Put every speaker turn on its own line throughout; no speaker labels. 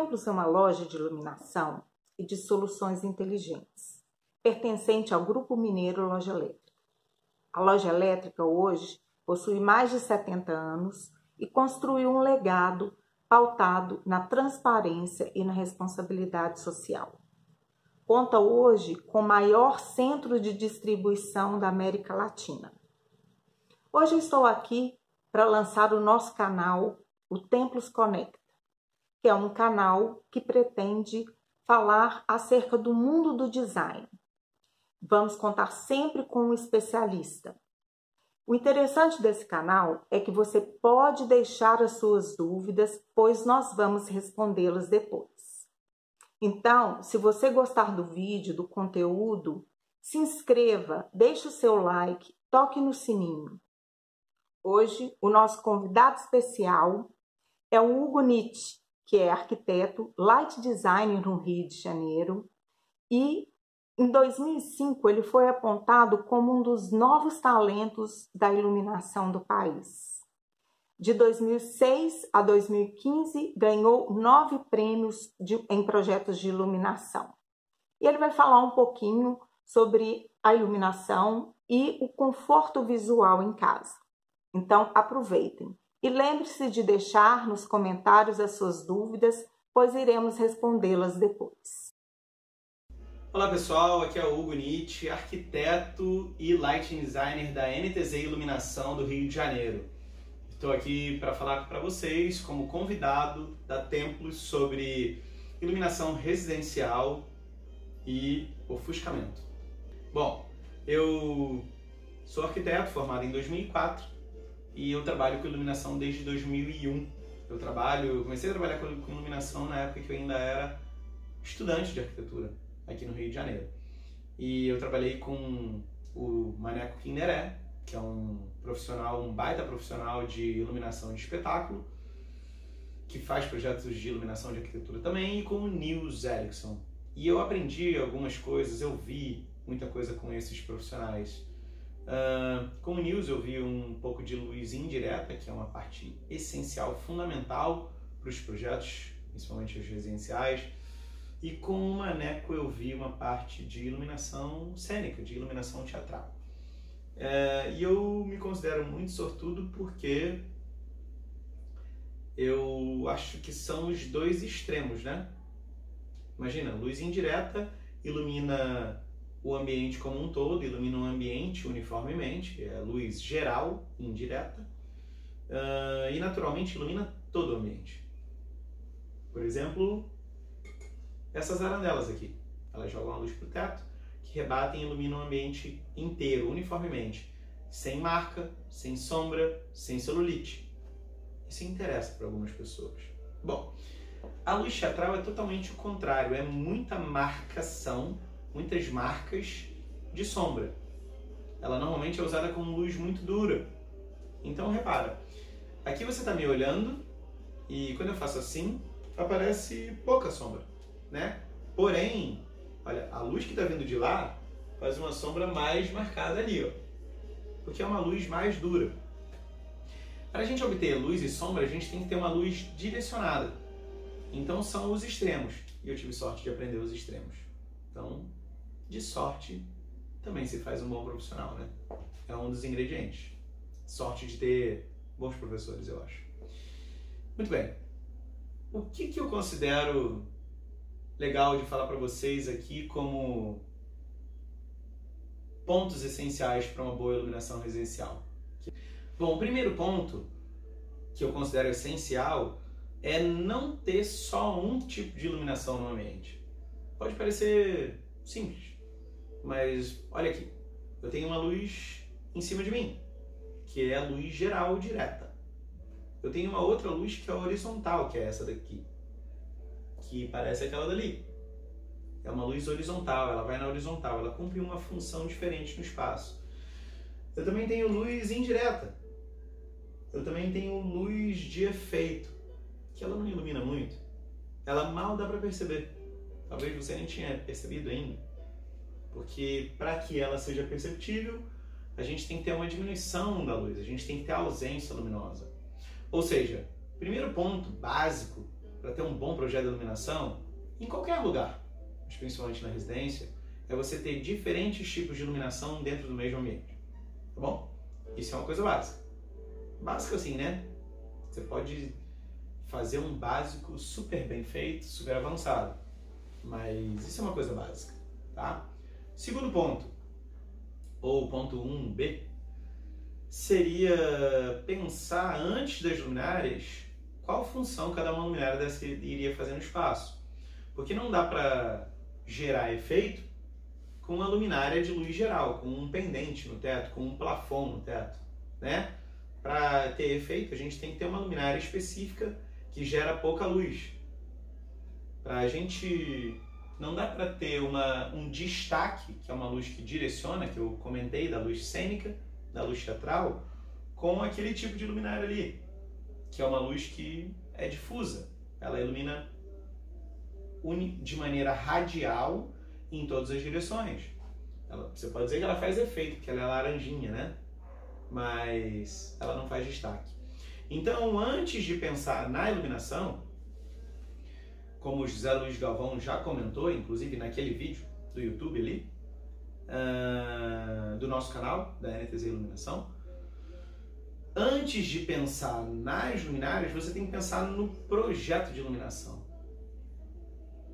Templos é uma loja de iluminação e de soluções inteligentes, pertencente ao Grupo Mineiro Loja Elétrica. A loja elétrica hoje possui mais de 70 anos e construiu um legado pautado na transparência e na responsabilidade social. Conta hoje com o maior centro de distribuição da América Latina. Hoje estou aqui para lançar o nosso canal, o Templos Conecta, que é um canal que pretende falar acerca do mundo do design. Vamos contar sempre com um especialista. O interessante desse canal é que você pode deixar as suas dúvidas, pois nós vamos respondê-las depois. Então, se você gostar do vídeo, do conteúdo, se inscreva, deixe o seu like, toque no sininho. Hoje, o nosso convidado especial é o Hugo Nietzsche, que é arquiteto, light designer no Rio de Janeiro, e em 2005 ele foi apontado como um dos novos talentos da iluminação do país. De 2006 a 2015, ganhou nove prêmios de, em projetos de iluminação. E ele vai falar um pouquinho sobre a iluminação e o conforto visual em casa. Então, aproveitem. E lembre-se de deixar nos comentários as suas dúvidas, pois iremos respondê-las depois.
Olá pessoal, aqui é o Hugo Nietzsche, arquiteto e lighting designer da NTZ Iluminação do Rio de Janeiro. Estou aqui para falar para vocês como convidado da Templos sobre iluminação residencial e ofuscamento. Bom, eu sou arquiteto formado em 2004 e eu trabalho com iluminação desde 2001. Eu trabalho, eu comecei a trabalhar com iluminação na época que eu ainda era estudante de arquitetura aqui no Rio de Janeiro. E eu trabalhei com o Maneco Kinderé, que é um profissional, um baita profissional de iluminação de espetáculo, que faz projetos de iluminação de arquitetura também, e com o Nils Erickson. E eu aprendi algumas coisas, eu vi muita coisa com esses profissionais. Uh, com o News eu vi um pouco de luz indireta, que é uma parte essencial, fundamental para os projetos, principalmente os residenciais. E com o Maneco eu vi uma parte de iluminação cênica, de iluminação teatral. Uh, e eu me considero muito sortudo porque eu acho que são os dois extremos, né? Imagina, luz indireta ilumina o ambiente como um todo, ilumina o ambiente uniformemente, é luz geral, indireta, uh, e naturalmente ilumina todo o ambiente. Por exemplo, essas arandelas aqui, elas jogam a luz para o teto, que rebatem e iluminam o ambiente inteiro, uniformemente, sem marca, sem sombra, sem celulite. Isso interessa para algumas pessoas. Bom, a luz teatral é totalmente o contrário, é muita marcação muitas marcas de sombra. Ela normalmente é usada com luz muito dura. Então repara, aqui você está me olhando e quando eu faço assim, aparece pouca sombra, né? Porém, olha, a luz que está vindo de lá faz uma sombra mais marcada ali, ó, porque é uma luz mais dura. Para a gente obter luz e sombra, a gente tem que ter uma luz direcionada. Então são os extremos. E eu tive sorte de aprender os extremos. Então, de sorte também se faz um bom profissional, né? É um dos ingredientes. Sorte de ter bons professores, eu acho. Muito bem. O que, que eu considero legal de falar para vocês aqui como pontos essenciais para uma boa iluminação residencial? Bom, o primeiro ponto que eu considero essencial é não ter só um tipo de iluminação no ambiente. Pode parecer simples, mas olha aqui, eu tenho uma luz em cima de mim, que é a luz geral direta. Eu tenho uma outra luz que é horizontal, que é essa daqui, que parece aquela dali. É uma luz horizontal, ela vai na horizontal, ela cumpre uma função diferente no espaço. Eu também tenho luz indireta. Eu também tenho luz de efeito, que ela não ilumina muito. Ela mal dá para perceber. Talvez você nem tinha percebido ainda. Porque para que ela seja perceptível, a gente tem que ter uma diminuição da luz, a gente tem que ter ausência luminosa. Ou seja, primeiro ponto básico para ter um bom projeto de iluminação, em qualquer lugar, principalmente na residência, é você ter diferentes tipos de iluminação dentro do mesmo ambiente. Tá bom? Isso é uma coisa básica. Básica assim, né? Você pode fazer um básico super bem feito, super avançado. Mas isso é uma coisa básica, tá? Segundo ponto, ou ponto 1b, seria pensar antes das luminárias qual função cada uma luminária dessa iria fazer no espaço. Porque não dá para gerar efeito com uma luminária de luz geral, com um pendente no teto, com um plafond no teto, né? Para ter efeito, a gente tem que ter uma luminária específica que gera pouca luz. Para a gente não dá para ter uma, um destaque, que é uma luz que direciona, que eu comentei, da luz cênica, da luz teatral, com aquele tipo de luminária ali, que é uma luz que é difusa. Ela ilumina de maneira radial em todas as direções. Ela, você pode dizer que ela faz efeito, porque ela é laranjinha, né? Mas ela não faz destaque. Então, antes de pensar na iluminação, como o José Luiz Galvão já comentou, inclusive naquele vídeo do YouTube ali, uh, do nosso canal, da NTZ Iluminação, antes de pensar nas luminárias, você tem que pensar no projeto de iluminação.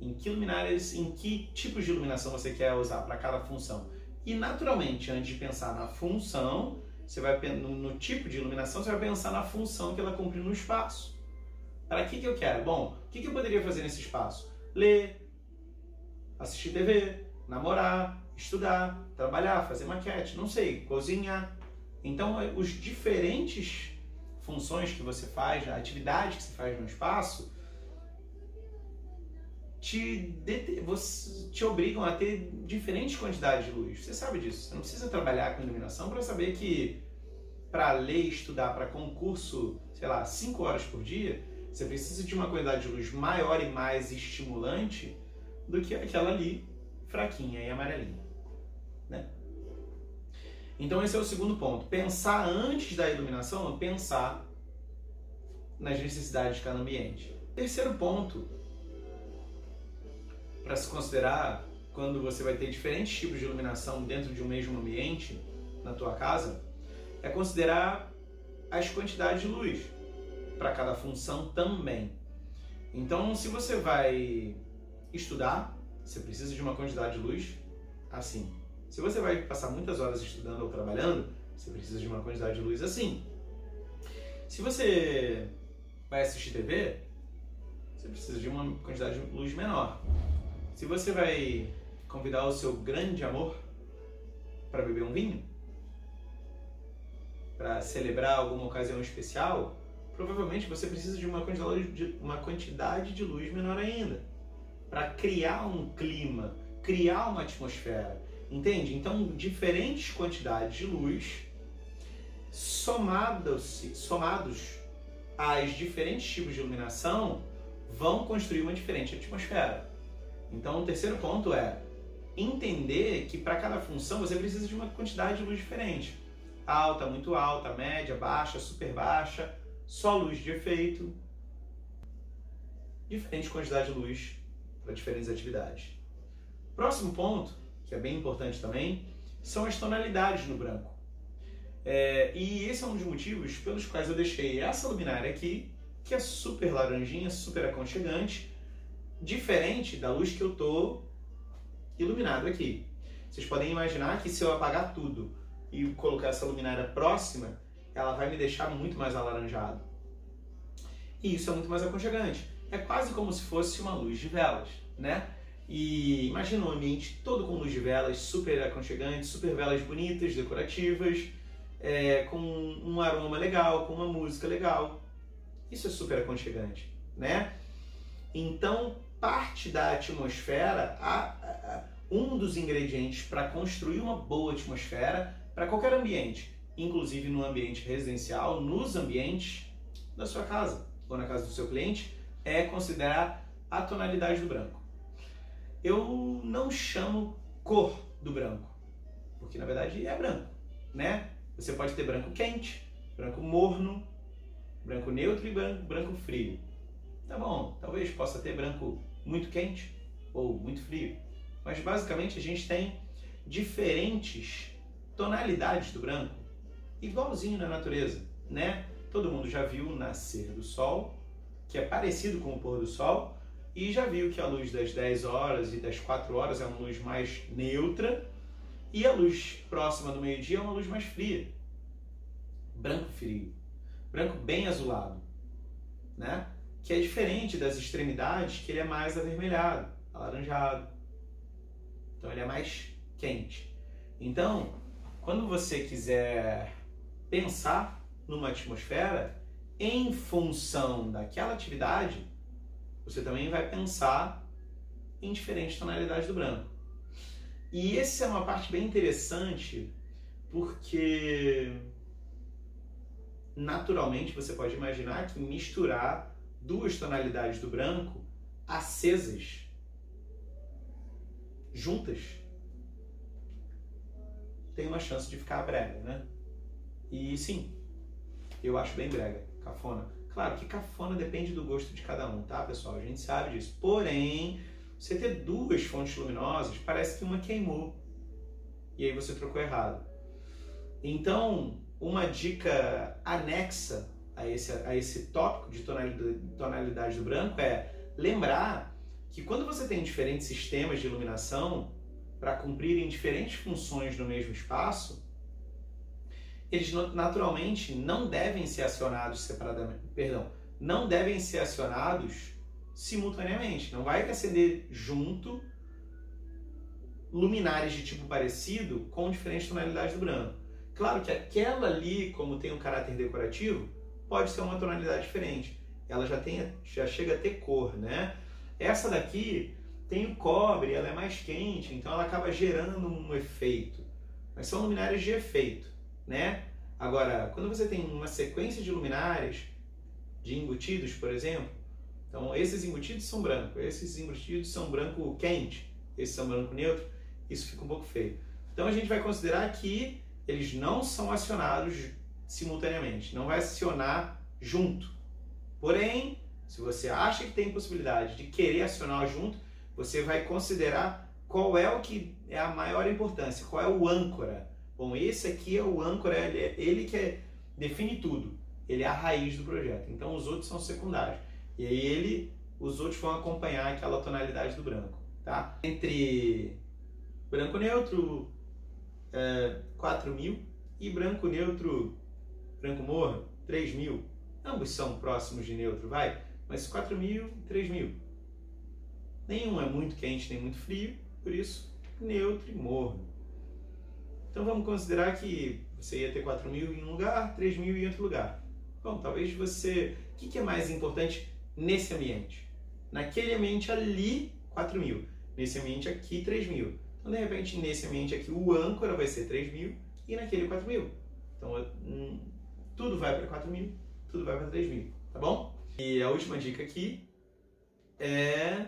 Em que luminárias, em que tipos de iluminação você quer usar para cada função. E naturalmente, antes de pensar na função, você vai no, no tipo de iluminação, você vai pensar na função que ela cumpre no espaço. Para que, que eu quero? Bom, o que, que eu poderia fazer nesse espaço? Ler, assistir TV, namorar, estudar, trabalhar, fazer maquete, não sei, cozinhar. Então, é, os diferentes funções que você faz, a atividade que você faz no espaço, te, te obrigam a ter diferentes quantidades de luz. Você sabe disso. Você não precisa trabalhar com iluminação para saber que para ler, estudar para concurso, sei lá, 5 horas por dia, você precisa de uma quantidade de luz maior e mais estimulante do que aquela ali, fraquinha e amarelinha. Né? Então esse é o segundo ponto. Pensar antes da iluminação, pensar nas necessidades de cada ambiente. Terceiro ponto, para se considerar quando você vai ter diferentes tipos de iluminação dentro de um mesmo ambiente na tua casa, é considerar as quantidades de luz para cada função também. Então, se você vai estudar, você precisa de uma quantidade de luz assim. Se você vai passar muitas horas estudando ou trabalhando, você precisa de uma quantidade de luz assim. Se você vai assistir TV, você precisa de uma quantidade de luz menor. Se você vai convidar o seu grande amor para beber um vinho, para celebrar alguma ocasião especial, provavelmente você precisa de uma quantidade de, uma quantidade de luz menor ainda para criar um clima, criar uma atmosfera. Entende? Então, diferentes quantidades de luz somados, somados às diferentes tipos de iluminação vão construir uma diferente atmosfera. Então, o terceiro ponto é entender que para cada função você precisa de uma quantidade de luz diferente. Alta, muito alta, média, baixa, super baixa, só luz de efeito, diferente quantidade de luz para diferentes atividades. Próximo ponto, que é bem importante também, são as tonalidades no branco. É, e esse é um dos motivos pelos quais eu deixei essa luminária aqui, que é super laranjinha, super aconchegante, diferente da luz que eu estou iluminado aqui. Vocês podem imaginar que se eu apagar tudo e colocar essa luminária próxima, ela vai me deixar muito mais alaranjado. E isso é muito mais aconchegante. É quase como se fosse uma luz de velas, né? E imagina um ambiente todo com luz de velas, super aconchegante, super velas bonitas, decorativas, é, com um aroma legal, com uma música legal. Isso é super aconchegante, né? Então, parte da atmosfera, a, a, um dos ingredientes para construir uma boa atmosfera para qualquer ambiente inclusive no ambiente residencial, nos ambientes da sua casa ou na casa do seu cliente, é considerar a tonalidade do branco. Eu não chamo cor do branco, porque na verdade é branco, né? Você pode ter branco quente, branco morno, branco neutro e branco, branco frio. Tá bom, talvez possa ter branco muito quente ou muito frio, mas basicamente a gente tem diferentes tonalidades do branco, igualzinho na natureza, né? Todo mundo já viu o nascer do sol, que é parecido com o pôr do sol, e já viu que a luz das 10 horas e das 4 horas é uma luz mais neutra, e a luz próxima do meio-dia é uma luz mais fria. Branco frio, branco bem azulado, né? Que é diferente das extremidades, que ele é mais avermelhado, alaranjado. Então ele é mais quente. Então, quando você quiser pensar numa atmosfera em função daquela atividade, você também vai pensar em diferentes tonalidades do branco. E essa é uma parte bem interessante, porque naturalmente você pode imaginar que misturar duas tonalidades do branco acesas juntas tem uma chance de ficar brega, né? E sim, eu acho bem brega, cafona. Claro que cafona depende do gosto de cada um, tá, pessoal? A gente sabe disso. Porém, você ter duas fontes luminosas, parece que uma queimou. E aí você trocou errado. Então, uma dica anexa a esse, a esse tópico de tonalidade, tonalidade do branco é lembrar que quando você tem diferentes sistemas de iluminação para cumprirem diferentes funções no mesmo espaço, eles naturalmente não devem ser acionados separadamente, perdão, não devem ser acionados simultaneamente. Não vai acender junto luminares de tipo parecido com diferentes tonalidades do branco. Claro que aquela ali, como tem um caráter decorativo, pode ser uma tonalidade diferente. Ela já, tem, já chega a ter cor, né? Essa daqui tem o cobre, ela é mais quente, então ela acaba gerando um efeito. Mas são luminárias de efeito, né? Agora, quando você tem uma sequência de luminárias, de embutidos, por exemplo, então esses embutidos são branco, esses embutidos são branco quente, esses são branco neutro, isso fica um pouco feio. Então a gente vai considerar que eles não são acionados simultaneamente, não vai acionar junto. Porém, se você acha que tem possibilidade de querer acionar junto, você vai considerar qual é o que é a maior importância, qual é o âncora. Bom, esse aqui é o âncora, ele, é, ele que é, define tudo. Ele é a raiz do projeto. Então os outros são secundários. E aí ele, os outros vão acompanhar aquela tonalidade do branco, tá? Entre branco neutro, é, 4000 e branco neutro, branco morro, 3000. Ambos são próximos de neutro, vai? Mas 4000 e 3000. Nenhum é muito quente nem muito frio, por isso neutro e morno. Então vamos considerar que você ia ter 4000 em um lugar, 3000 em outro lugar. Bom, talvez você. O que é mais importante nesse ambiente? Naquele ambiente ali, 4000. Nesse ambiente aqui, 3000. Então, de repente, nesse ambiente aqui, o âncora vai ser 3000 e naquele 4000. Então, hum, tudo vai para 4000, tudo vai para 3000, tá bom? E a última dica aqui é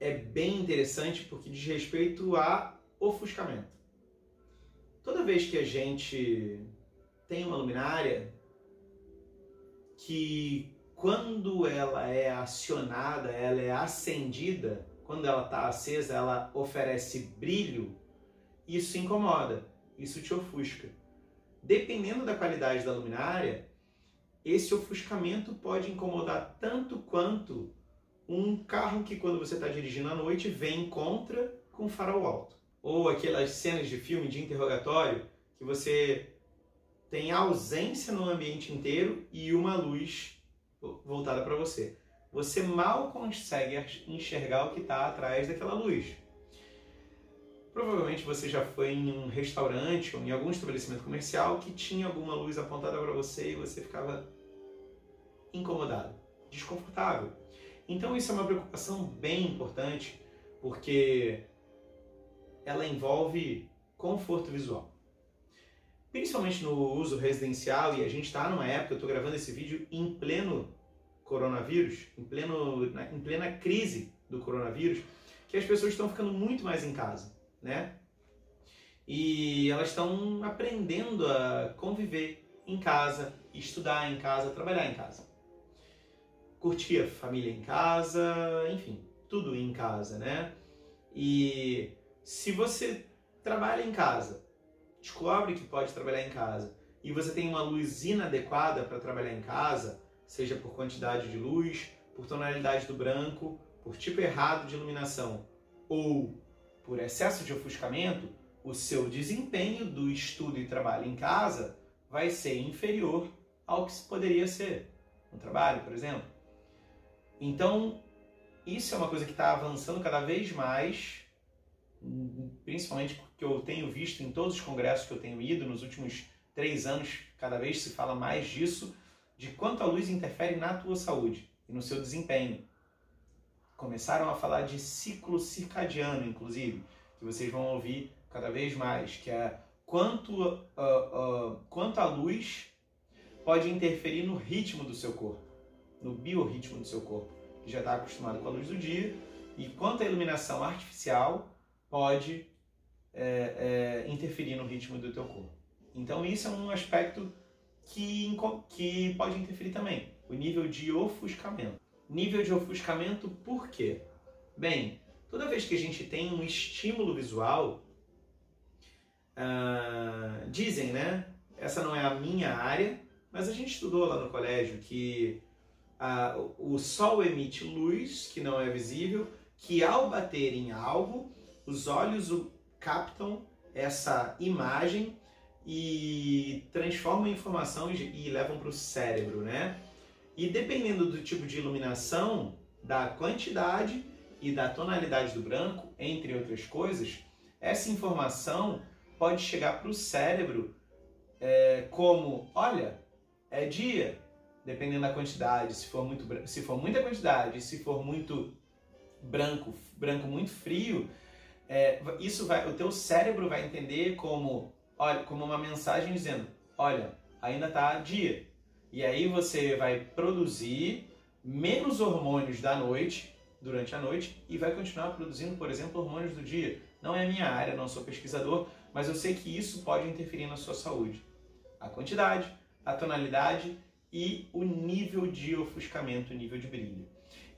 é bem interessante porque diz respeito a ofuscamento. Toda vez que a gente tem uma luminária que quando ela é acionada, ela é acendida, quando ela está acesa, ela oferece brilho, isso incomoda, isso te ofusca. Dependendo da qualidade da luminária, esse ofuscamento pode incomodar tanto quanto um carro que quando você está dirigindo à noite vem contra com farol alto. Ou aquelas cenas de filme de interrogatório que você tem ausência no ambiente inteiro e uma luz voltada para você. Você mal consegue enxergar o que está atrás daquela luz. Provavelmente você já foi em um restaurante ou em algum estabelecimento comercial que tinha alguma luz apontada para você e você ficava incomodado, desconfortável. Então isso é uma preocupação bem importante porque ela envolve conforto visual. Principalmente no uso residencial, e a gente está numa época, eu estou gravando esse vídeo em pleno coronavírus, em, pleno, em plena crise do coronavírus, que as pessoas estão ficando muito mais em casa, né? E elas estão aprendendo a conviver em casa, estudar em casa, trabalhar em casa. Curtir a família em casa, enfim, tudo em casa, né? E se você trabalha em casa, descobre que pode trabalhar em casa e você tem uma luz inadequada para trabalhar em casa, seja por quantidade de luz, por tonalidade do branco, por tipo errado de iluminação ou por excesso de ofuscamento, o seu desempenho do estudo e trabalho em casa vai ser inferior ao que poderia ser no trabalho, por exemplo. Então, isso é uma coisa que está avançando cada vez mais, principalmente porque eu tenho visto em todos os congressos que eu tenho ido nos últimos três anos, cada vez se fala mais disso, de quanto a luz interfere na tua saúde e no seu desempenho. Começaram a falar de ciclo circadiano, inclusive, que vocês vão ouvir cada vez mais, que é quanto, uh, uh, quanto a luz pode interferir no ritmo do seu corpo, no biorritmo do seu corpo, que já está acostumado com a luz do dia, e quanto a iluminação artificial pode é, é, interferir no ritmo do teu corpo. Então isso é um aspecto que, que pode interferir também, o nível de ofuscamento. Nível de ofuscamento por quê? Bem, toda vez que a gente tem um estímulo visual, uh, dizem, né? Essa não é a minha área, mas a gente estudou lá no colégio que uh, o Sol emite luz que não é visível, que ao bater em algo, os olhos captam essa imagem e transformam a informação e levam para o cérebro, né? E dependendo do tipo de iluminação, da quantidade e da tonalidade do branco, entre outras coisas, essa informação pode chegar para o cérebro é, como, olha, é dia, dependendo da quantidade, se for, muito, se for muita quantidade, se for muito branco, branco muito frio, é, isso vai, o teu cérebro vai entender como, olha, como uma mensagem dizendo, olha, ainda está dia. E aí você vai produzir menos hormônios da noite, durante a noite, e vai continuar produzindo, por exemplo, hormônios do dia. Não é a minha área, não sou pesquisador, mas eu sei que isso pode interferir na sua saúde. A quantidade, a tonalidade e o nível de ofuscamento, o nível de brilho.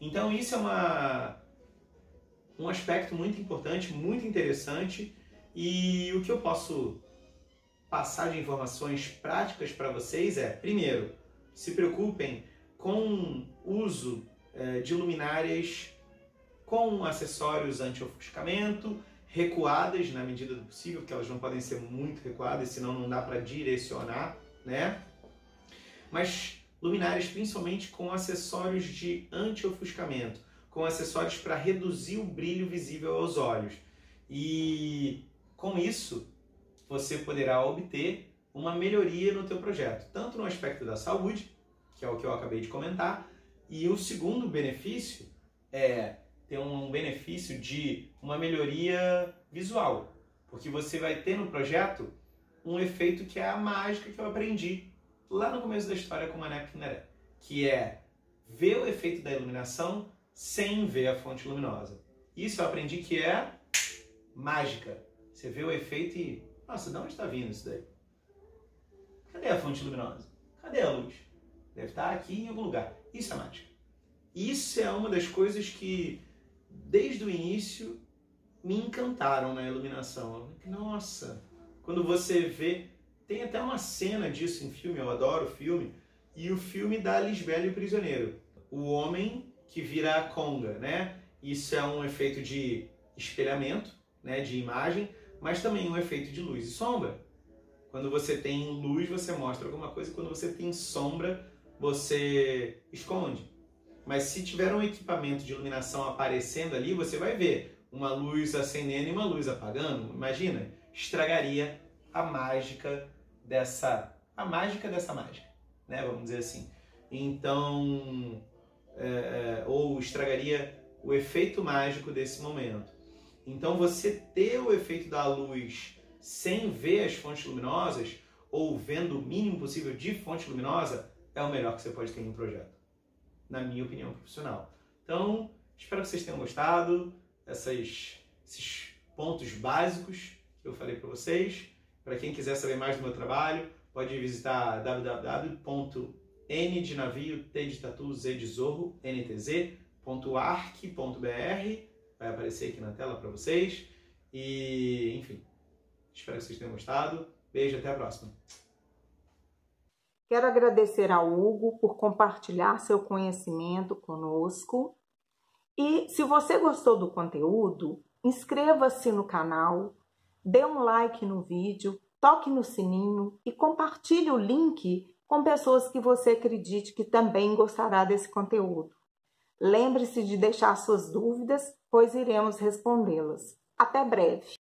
Então isso é uma, um aspecto muito importante, muito interessante e o que eu posso passar de informações práticas para vocês é, primeiro, se preocupem com o uso é, de luminárias com acessórios anti-ofuscamento, recuadas na medida do possível, porque elas não podem ser muito recuadas, senão não dá para direcionar, né? Mas luminárias principalmente com acessórios de anti-ofuscamento, com acessórios para reduzir o brilho visível aos olhos. E com isso, você poderá obter uma melhoria no teu projeto, tanto no aspecto da saúde, que é o que eu acabei de comentar, e o segundo benefício é ter um benefício de uma melhoria visual, porque você vai ter no projeto um efeito que é a mágica que eu aprendi lá no começo da história com Mané Kineré, que é ver o efeito da iluminação sem ver a fonte luminosa. Isso eu aprendi que é mágica. Você vê o efeito e, nossa, de onde está vindo isso daí? Cadê a fonte luminosa? Cadê a luz? Deve estar aqui em algum lugar. Isso é mágica. Isso é uma das coisas que desde o início me encantaram na iluminação. Nossa, quando você vê, tem até uma cena disso em filme, eu adoro filme, e o filme da Lisbela e o Prisioneiro. O homem que vira a conga, né? Isso é um efeito de espelhamento, né, de imagem, mas também um efeito de luz e sombra. Quando você tem luz, você mostra alguma coisa, quando você tem sombra, você esconde. Mas se tiver um equipamento de iluminação aparecendo ali, você vai ver uma luz acendendo e uma luz apagando. Imagina, estragaria a mágica dessa a mágica dessa mágica, né? Vamos dizer assim. Então, é, é, ou estragaria o efeito mágico desse momento. Então, você ter o efeito da luz sem ver as fontes luminosas ou vendo o mínimo possível de fonte luminosa é o melhor que você pode ter em um projeto na minha opinião profissional. Então, espero que vocês tenham gostado dessas, esses pontos básicos que eu falei para vocês. Para quem quiser saber mais do meu trabalho, pode visitar www.n. Vai aparecer aqui na tela para vocês. E, enfim, espero que vocês tenham gostado. Beijo, até a próxima.
Quero agradecer ao Hugo por compartilhar seu conhecimento conosco. E se você gostou do conteúdo, inscreva-se no canal, dê um like no vídeo, toque no sininho e compartilhe o link com pessoas que você acredite que também gostará desse conteúdo. Lembre-se de deixar suas dúvidas, pois iremos respondê-las. Até breve!